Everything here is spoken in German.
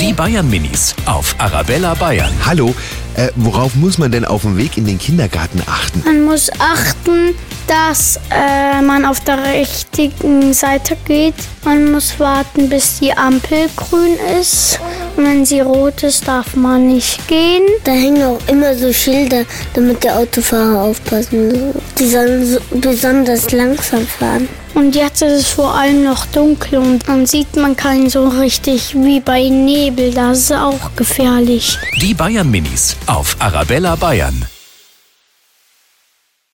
Die Bayern Minis auf Arabella Bayern. Hallo, äh, worauf muss man denn auf dem Weg in den Kindergarten achten? Man muss achten, dass äh, man auf der richtigen Seite geht. Man muss warten, bis die Ampel grün ist. Wenn sie rot ist, darf man nicht gehen. Da hängen auch immer so Schilder, damit der Autofahrer aufpassen soll. Die sollen so besonders langsam fahren. Und jetzt ist es vor allem noch dunkel und dann sieht man keinen so richtig wie bei Nebel. Das ist auch gefährlich. Die Bayern Minis auf Arabella Bayern.